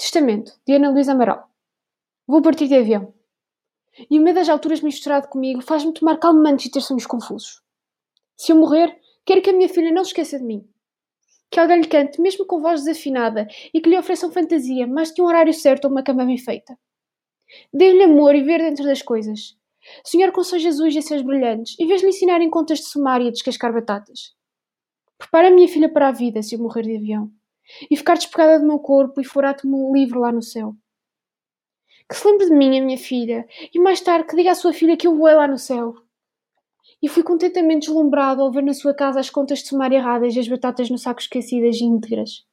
Testamento, de Ana Luísa Amaral. Vou partir de avião. E o medo das alturas misturado comigo faz-me tomar calmantes e ter sonhos confusos. Se eu morrer, quero que a minha filha não se esqueça de mim. Que alguém lhe cante, mesmo com voz desafinada, e que lhe ofereçam fantasia, mais que um horário certo ou uma cama bem feita. Dê-lhe amor e ver dentro das coisas. Sonhar com São Jesus e seus brilhantes, em vez de lhe ensinarem contas de sumário e a descascar batatas. Prepara a minha filha para a vida se eu morrer de avião e ficar despegada do meu corpo e átomo livre lá no céu. Que se lembre de mim, a minha filha, e mais tarde que diga à sua filha que eu voei lá no céu. E fui contentamente deslumbrado ao ver na sua casa as contas de sumário erradas e as batatas no saco esquecidas e íntegras.